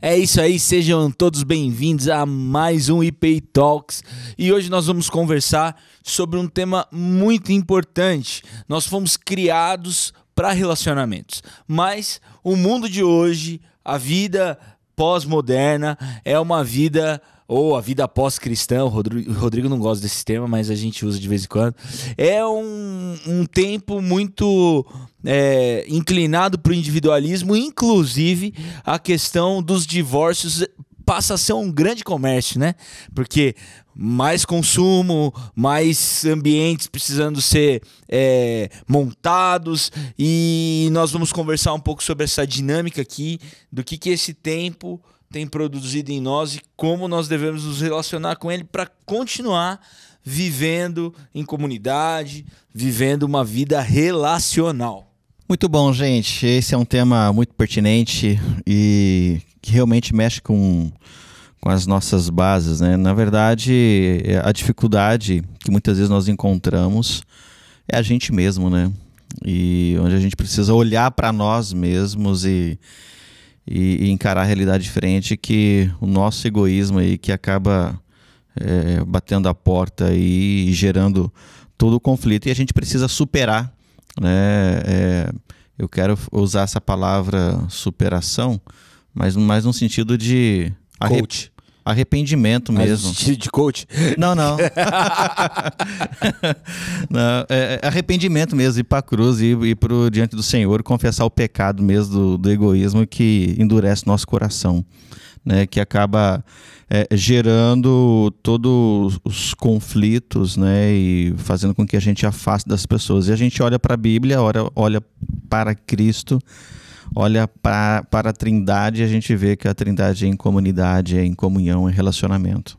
É isso aí, sejam todos bem-vindos a mais um IP Talks. E hoje nós vamos conversar sobre um tema muito importante. Nós fomos criados para relacionamentos, mas o mundo de hoje, a vida pós-moderna, é uma vida ou a vida pós-cristã, o Rodrigo, não gosta desse tema, mas a gente usa de vez em quando. É um, um tempo muito é, inclinado para o individualismo, inclusive a questão dos divórcios passa a ser um grande comércio, né? Porque mais consumo, mais ambientes precisando ser é, montados e nós vamos conversar um pouco sobre essa dinâmica aqui, do que, que esse tempo tem produzido em nós e como nós devemos nos relacionar com ele para continuar vivendo em comunidade, vivendo uma vida relacional. Muito bom, gente. Esse é um tema muito pertinente e que realmente mexe com, com as nossas bases. Né? Na verdade, a dificuldade que muitas vezes nós encontramos é a gente mesmo, né? E onde a gente precisa olhar para nós mesmos e e, e, encarar a realidade diferente que o nosso egoísmo aí que acaba é, batendo a porta e gerando todo o conflito. E a gente precisa superar né? É, eu quero usar essa palavra superação mas mais no sentido de coach arrependimento mesmo. de coach? Não, não. não é, é arrependimento mesmo, ir para a cruz, ir, ir pro, diante do Senhor, confessar o pecado mesmo do, do egoísmo que endurece nosso coração, né? que acaba é, gerando todos os conflitos né? e fazendo com que a gente afaste das pessoas. E a gente olha para a Bíblia, olha, olha para Cristo olha pra, para a Trindade a gente vê que a Trindade é em comunidade, é em comunhão, é relacionamento.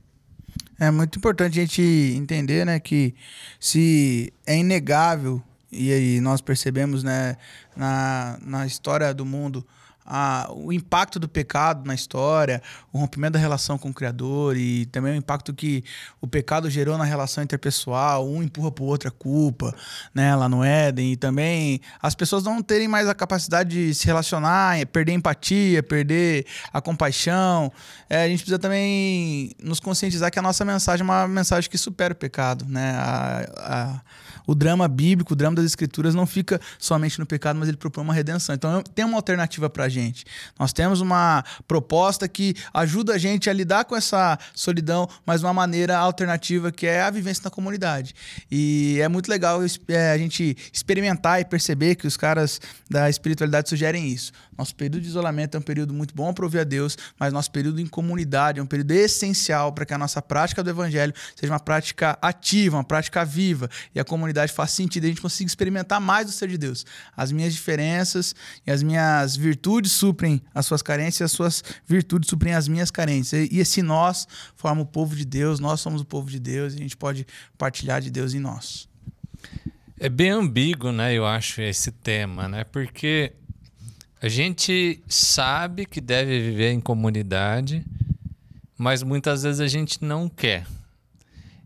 É muito importante a gente entender, né, que se é inegável e aí nós percebemos, né, na, na história do mundo a, o impacto do pecado na história, o rompimento da relação com o Criador e também o impacto que o pecado gerou na relação interpessoal, um empurra para o outro a culpa, né, lá no Éden, e também as pessoas não terem mais a capacidade de se relacionar, perder empatia, perder a compaixão. É, a gente precisa também nos conscientizar que a nossa mensagem é uma mensagem que supera o pecado, né? A, a, o drama bíblico, o drama das escrituras não fica somente no pecado, mas ele propõe uma redenção. Então tem uma alternativa para a gente. Nós temos uma proposta que ajuda a gente a lidar com essa solidão, mas uma maneira alternativa que é a vivência na comunidade. E é muito legal é, a gente experimentar e perceber que os caras da espiritualidade sugerem isso. Nosso período de isolamento é um período muito bom para ouvir a Deus, mas nosso período em comunidade é um período essencial para que a nossa prática do evangelho seja uma prática ativa, uma prática viva. E a comunidade faz sentido, a gente consiga experimentar mais do ser de Deus. As minhas diferenças e as minhas virtudes suprem as suas carências, e as suas virtudes suprem as minhas carências. E esse nós forma o povo de Deus, nós somos o povo de Deus e a gente pode partilhar de Deus em nós. É bem ambíguo, né, eu acho, esse tema, né? Porque a gente sabe que deve viver em comunidade, mas muitas vezes a gente não quer.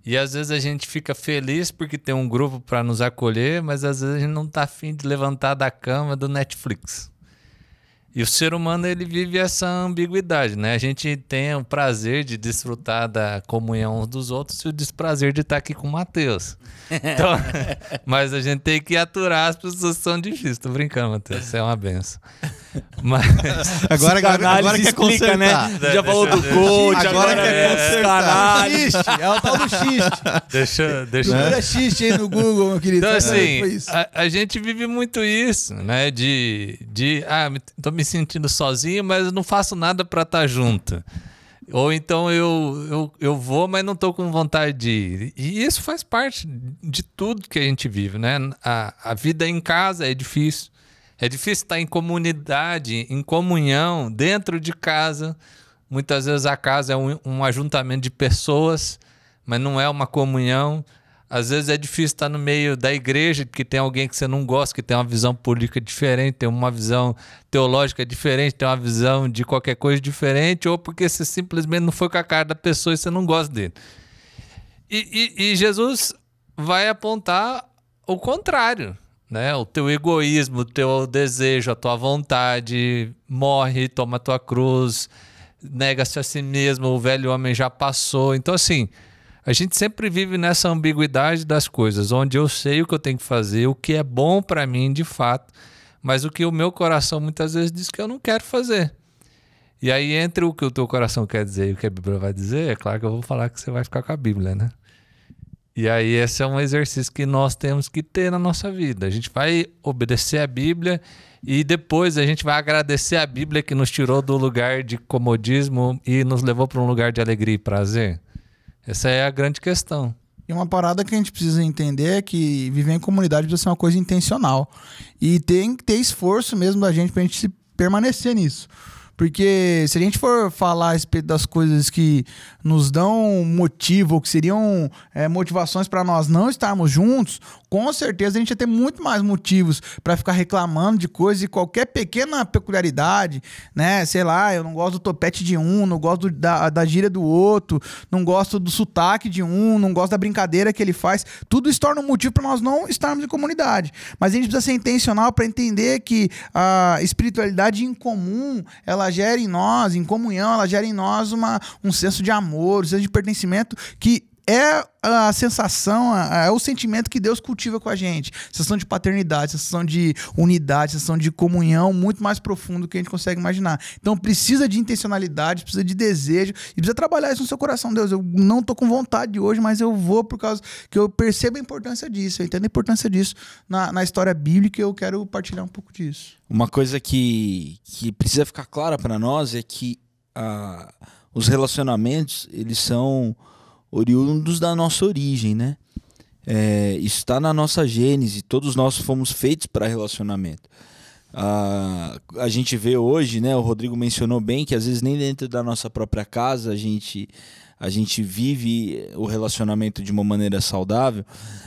E às vezes a gente fica feliz porque tem um grupo para nos acolher, mas às vezes a gente não está afim de levantar da cama do Netflix. E o ser humano ele vive essa ambiguidade, né? A gente tem o prazer de desfrutar da comunhão uns dos outros e o desprazer de estar aqui com o Matheus. Então, mas a gente tem que aturar as pessoas que são difíceis. Tô brincando, Matheus. Você é uma benção. Mas agora, agora, agora quer explica, né? Já falou do coach, agora, agora quer consertar. Xiste, é o tal do xiste. Deixa, deixa. Procura xiste aí no Google, meu querido. Então, assim, a, a, gente vive muito isso, né? De, de ah, tô me sentindo sozinho, mas não faço nada para estar tá junto. Ou então eu, eu, eu vou, mas não estou com vontade de ir. E isso faz parte de tudo que a gente vive, né? A, a vida em casa é difícil. É difícil estar em comunidade, em comunhão, dentro de casa. Muitas vezes a casa é um, um ajuntamento de pessoas, mas não é uma comunhão. Às vezes é difícil estar no meio da igreja, que tem alguém que você não gosta, que tem uma visão política diferente, tem uma visão teológica diferente, tem uma visão de qualquer coisa diferente, ou porque você simplesmente não foi com a cara da pessoa e você não gosta dele. E, e, e Jesus vai apontar o contrário né? O teu egoísmo, o teu desejo, a tua vontade morre, toma a tua cruz, nega-se a si mesmo, o velho homem já passou. Então, assim, a gente sempre vive nessa ambiguidade das coisas, onde eu sei o que eu tenho que fazer, o que é bom para mim de fato, mas o que o meu coração muitas vezes diz que eu não quero fazer. E aí, entre o que o teu coração quer dizer e o que a Bíblia vai dizer, é claro que eu vou falar que você vai ficar com a Bíblia, né? E aí, esse é um exercício que nós temos que ter na nossa vida. A gente vai obedecer a Bíblia e depois a gente vai agradecer a Bíblia que nos tirou do lugar de comodismo e nos levou para um lugar de alegria e prazer. Essa é a grande questão. E uma parada que a gente precisa entender é que viver em comunidade precisa ser uma coisa intencional. E tem que ter esforço mesmo da gente pra gente se permanecer nisso. Porque se a gente for falar a respeito das coisas que nos dão motivo, que seriam é, motivações para nós não estarmos juntos, com certeza a gente ia ter muito mais motivos para ficar reclamando de coisas e qualquer pequena peculiaridade, né? Sei lá, eu não gosto do topete de um, não gosto da, da gíria do outro, não gosto do sotaque de um, não gosto da brincadeira que ele faz. Tudo isso torna um motivo para nós não estarmos em comunidade. Mas a gente precisa ser intencional para entender que a espiritualidade em comum, ela gera em nós, em comunhão, ela gera em nós uma, um senso de amor, um senso de pertencimento que é a sensação, é o sentimento que Deus cultiva com a gente. Sensação de paternidade, sensação de unidade, sensação de comunhão muito mais profundo do que a gente consegue imaginar. Então precisa de intencionalidade, precisa de desejo e precisa trabalhar isso no seu coração. Deus, eu não tô com vontade hoje, mas eu vou por causa que eu percebo a importância disso, eu entendo a importância disso na, na história bíblica e eu quero partilhar um pouco disso. Uma coisa que, que precisa ficar clara para nós é que ah, os relacionamentos, eles são oriundos da nossa origem, né? É, está na nossa gênese, todos nós fomos feitos para relacionamento. Ah, a gente vê hoje, né? O Rodrigo mencionou bem que às vezes nem dentro da nossa própria casa a gente a gente vive o relacionamento de uma maneira saudável,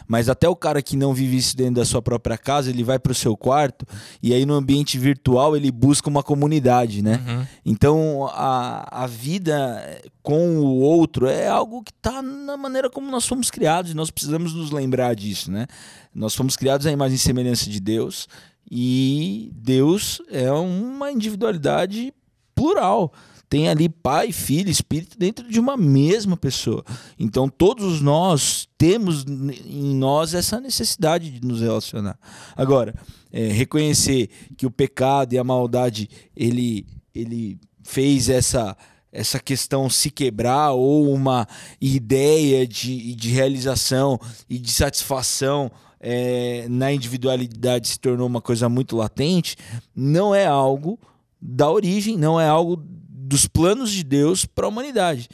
mas até o cara que não vive isso dentro da sua própria casa, ele vai para o seu quarto e aí no ambiente virtual ele busca uma comunidade, né? Uhum. Então a, a vida com o outro é algo que está na maneira como nós fomos criados e nós precisamos nos lembrar disso, né? Nós fomos criados à imagem e semelhança de Deus e Deus é uma individualidade plural tem ali pai, filho, espírito dentro de uma mesma pessoa. Então todos nós temos em nós essa necessidade de nos relacionar. Agora, é, reconhecer que o pecado e a maldade ele ele fez essa essa questão se quebrar ou uma ideia de, de realização e de satisfação é, na individualidade se tornou uma coisa muito latente, não é algo da origem, não é algo dos planos de Deus para a humanidade.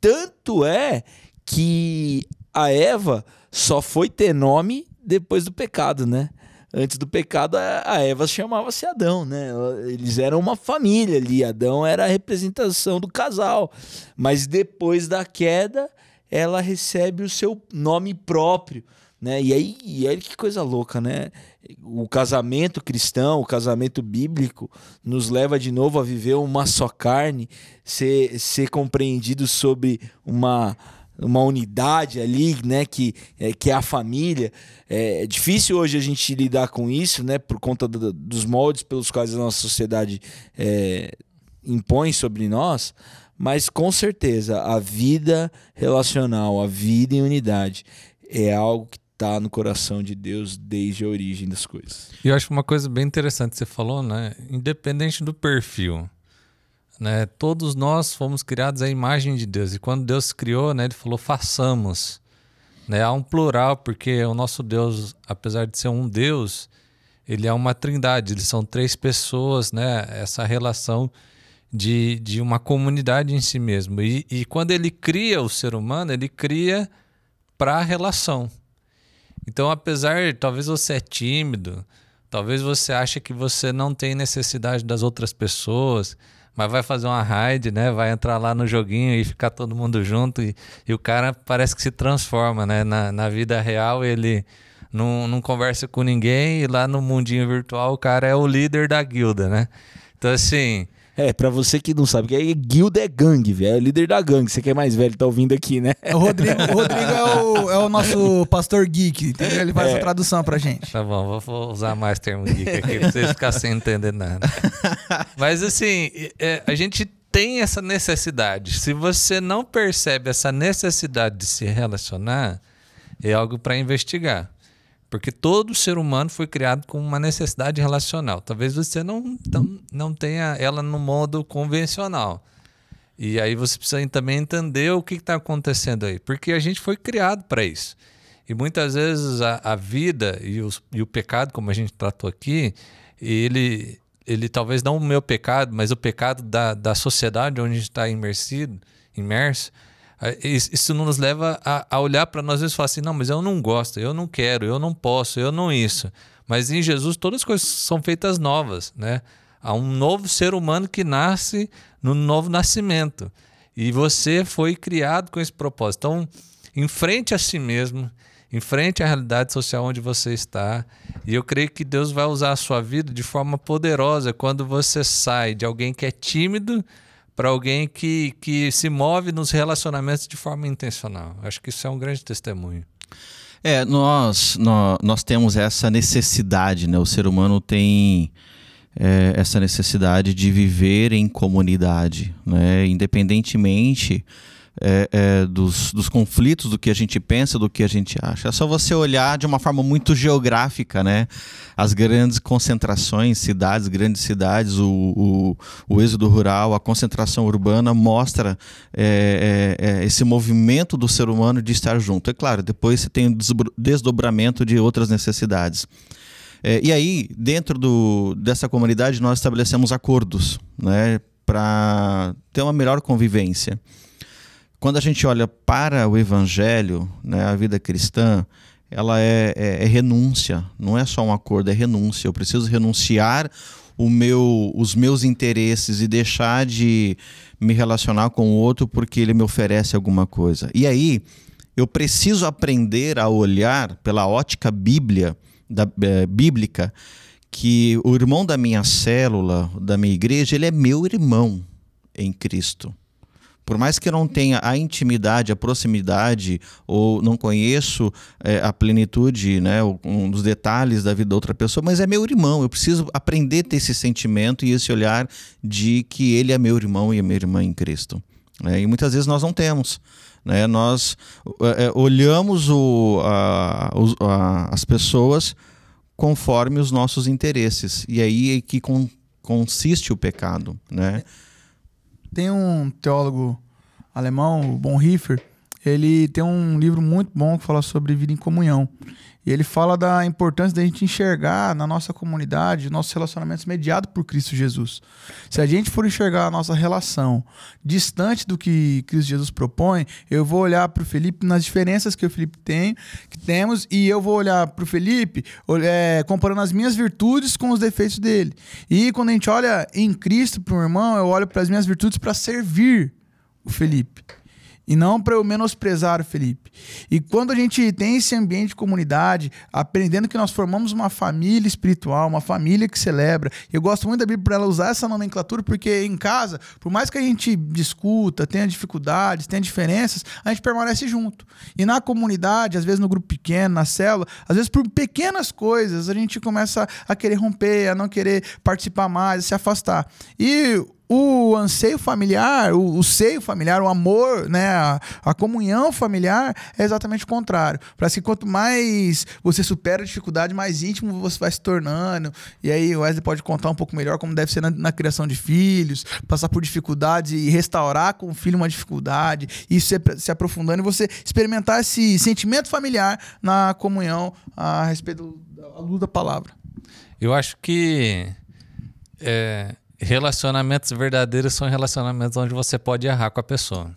Tanto é que a Eva só foi ter nome depois do pecado, né? Antes do pecado, a Eva chamava-se Adão, né? Eles eram uma família ali. Adão era a representação do casal. Mas depois da queda, ela recebe o seu nome próprio. Né? E aí, e aí que coisa louca, né? O casamento cristão, o casamento bíblico, nos leva de novo a viver uma só carne, ser, ser compreendido sobre uma, uma unidade ali, né? Que é, que é a família. É, é difícil hoje a gente lidar com isso, né? Por conta do, dos moldes pelos quais a nossa sociedade é, impõe sobre nós. Mas com certeza a vida relacional, a vida em unidade é algo que está no coração de Deus desde a origem das coisas. E eu acho uma coisa bem interessante que você falou, né? Independente do perfil, né? Todos nós fomos criados à imagem de Deus e quando Deus criou, né? Ele falou façamos, né? Há um plural porque o nosso Deus, apesar de ser um Deus, ele é uma trindade. Eles são três pessoas, né? Essa relação de, de uma comunidade em si mesmo. E, e quando ele cria o ser humano, ele cria para a relação. Então, apesar, talvez você é tímido, talvez você ache que você não tem necessidade das outras pessoas, mas vai fazer uma raid, né? Vai entrar lá no joguinho e ficar todo mundo junto e, e o cara parece que se transforma, né? Na, na vida real ele não, não conversa com ninguém e lá no mundinho virtual o cara é o líder da guilda, né? Então assim, é, pra você que não sabe, que é guilda é gangue, velho. É o líder da gangue. Você que é mais velho, tá ouvindo aqui, né? O Rodrigo, o Rodrigo é, o, é o nosso pastor geek, entendeu? Ele faz é. a tradução pra gente. Tá bom, vou usar mais termo geek aqui pra vocês ficarem sem entender nada. Mas assim, é, a gente tem essa necessidade. Se você não percebe essa necessidade de se relacionar, é algo para investigar. Porque todo ser humano foi criado com uma necessidade relacional. Talvez você não, não, tenha ela no modo convencional. E aí você precisa também entender o que está acontecendo aí. Porque a gente foi criado para isso. E muitas vezes a, a vida e, os, e o pecado, como a gente tratou aqui, ele, ele talvez não o meu pecado, mas o pecado da, da sociedade onde a gente está imersido, imerso, isso nos leva a, a olhar para nós e falar assim: não, mas eu não gosto, eu não quero, eu não posso, eu não isso. Mas em Jesus todas as coisas são feitas novas, né? Há um novo ser humano que nasce no novo nascimento. E você foi criado com esse propósito. Então, enfrente a si mesmo, enfrente a realidade social onde você está. E eu creio que Deus vai usar a sua vida de forma poderosa quando você sai de alguém que é tímido para alguém que, que se move nos relacionamentos de forma intencional. Acho que isso é um grande testemunho. É, nós, nós, nós temos essa necessidade, né? O ser humano tem é, essa necessidade de viver em comunidade, né? Independentemente é, é, dos, dos conflitos, do que a gente pensa, do que a gente acha. É só você olhar de uma forma muito geográfica, né? As grandes concentrações, cidades, grandes cidades, o, o, o êxodo rural, a concentração urbana mostra é, é, é esse movimento do ser humano de estar junto. É claro, depois você tem o desdobramento de outras necessidades. É, e aí, dentro do, dessa comunidade, nós estabelecemos acordos né, para ter uma melhor convivência quando a gente olha para o evangelho, né, a vida cristã, ela é, é, é, renúncia, não é só um acordo, é renúncia. Eu preciso renunciar o meu, os meus interesses e deixar de me relacionar com o outro porque ele me oferece alguma coisa. E aí, eu preciso aprender a olhar pela ótica bíblia, da, é, bíblica que o irmão da minha célula, da minha igreja, ele é meu irmão em Cristo por mais que eu não tenha a intimidade, a proximidade, ou não conheço é, a plenitude, né, um dos detalhes da vida da outra pessoa, mas é meu irmão. Eu preciso aprender a ter esse sentimento e esse olhar de que ele é meu irmão e é minha irmã em Cristo. É, e muitas vezes nós não temos. Né? Nós é, olhamos o, a, a, as pessoas conforme os nossos interesses. E aí é que con, consiste o pecado. Né? Tem um teólogo alemão, o Bonhoeffer, ele tem um livro muito bom que fala sobre vida em comunhão. E ele fala da importância da gente enxergar na nossa comunidade nossos relacionamentos mediados por Cristo Jesus. Se a gente for enxergar a nossa relação distante do que Cristo Jesus propõe, eu vou olhar para o Felipe nas diferenças que o Felipe tem, que temos, e eu vou olhar para o Felipe é, comparando as minhas virtudes com os defeitos dele. E quando a gente olha em Cristo para um irmão, eu olho para as minhas virtudes para servir o Felipe. E não para eu menosprezar o Felipe. E quando a gente tem esse ambiente de comunidade, aprendendo que nós formamos uma família espiritual, uma família que celebra. Eu gosto muito da Bíblia para ela usar essa nomenclatura, porque em casa, por mais que a gente discuta, tenha dificuldades, tenha diferenças, a gente permanece junto. E na comunidade, às vezes no grupo pequeno, na célula, às vezes por pequenas coisas, a gente começa a querer romper, a não querer participar mais, a se afastar. E o anseio familiar, o, o, seio familiar, o amor, né, a, a, comunhão familiar é exatamente o contrário. Parece que quanto mais você supera a dificuldade, mais íntimo você vai se tornando. E aí o Wesley pode contar um pouco melhor como deve ser na, na criação de filhos, passar por dificuldades e restaurar com o filho uma dificuldade, e se, se aprofundando e você experimentar esse sentimento familiar na comunhão a respeito da luz da palavra. Eu acho que é relacionamentos verdadeiros são relacionamentos onde você pode errar com a pessoa.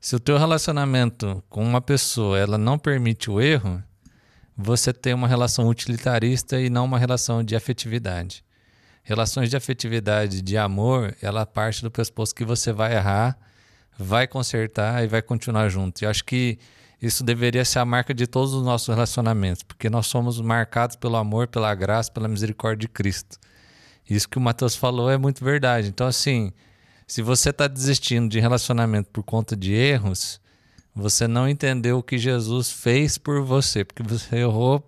Se o teu relacionamento com uma pessoa ela não permite o erro, você tem uma relação utilitarista e não uma relação de afetividade. Relações de afetividade, de amor, ela parte do pressuposto que você vai errar, vai consertar e vai continuar junto. Eu acho que isso deveria ser a marca de todos os nossos relacionamentos, porque nós somos marcados pelo amor, pela graça, pela misericórdia de Cristo. Isso que o Matheus falou é muito verdade. Então, assim, se você está desistindo de relacionamento por conta de erros, você não entendeu o que Jesus fez por você, porque você errou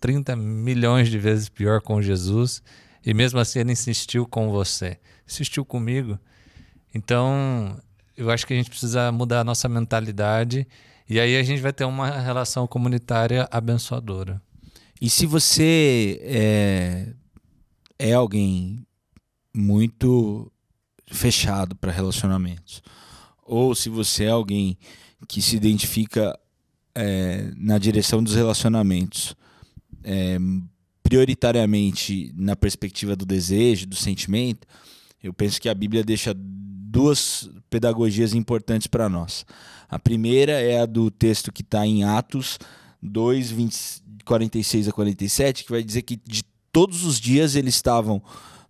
30 milhões de vezes pior com Jesus e mesmo assim ele insistiu com você, insistiu comigo. Então, eu acho que a gente precisa mudar a nossa mentalidade e aí a gente vai ter uma relação comunitária abençoadora. E se você é, é alguém muito fechado para relacionamentos, ou se você é alguém que se identifica é, na direção dos relacionamentos, é, prioritariamente na perspectiva do desejo, do sentimento, eu penso que a Bíblia deixa duas pedagogias importantes para nós. A primeira é a do texto que está em Atos 2, 20, 46 a 47, que vai dizer que de todos os dias eles estavam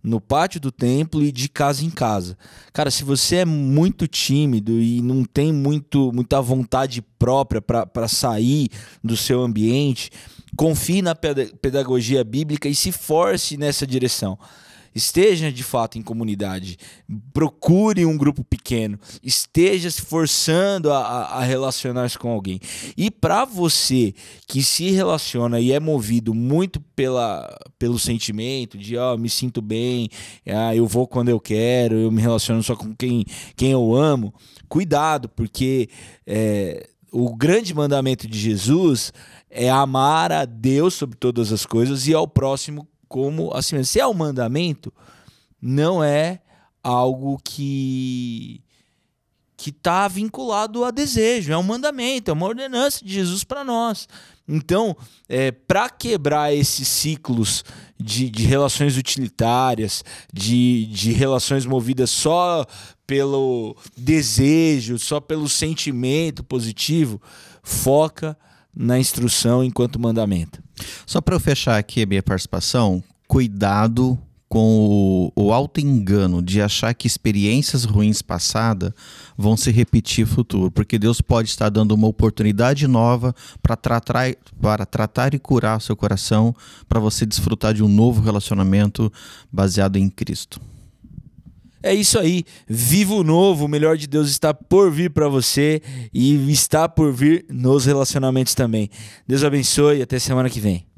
no pátio do templo e de casa em casa. Cara, se você é muito tímido e não tem muito, muita vontade própria para sair do seu ambiente, confie na pedagogia bíblica e se force nessa direção esteja de fato em comunidade, procure um grupo pequeno, esteja se forçando a, a relacionar-se com alguém. E para você que se relaciona e é movido muito pela, pelo sentimento de ó, oh, me sinto bem, ah, eu vou quando eu quero, eu me relaciono só com quem, quem eu amo, cuidado, porque é, o grande mandamento de Jesus é amar a Deus sobre todas as coisas e ao próximo como assim Se é um mandamento, não é algo que que está vinculado a desejo, é um mandamento, é uma ordenança de Jesus para nós. Então, é, para quebrar esses ciclos de, de relações utilitárias, de, de relações movidas só pelo desejo, só pelo sentimento positivo, foca na instrução enquanto mandamento. Só para eu fechar aqui a minha participação, cuidado com o, o auto-engano de achar que experiências ruins passadas vão se repetir no futuro, porque Deus pode estar dando uma oportunidade nova para tratar, para tratar e curar o seu coração, para você desfrutar de um novo relacionamento baseado em Cristo. É isso aí. Vivo novo, o melhor de Deus está por vir para você e está por vir nos relacionamentos também. Deus abençoe e até semana que vem.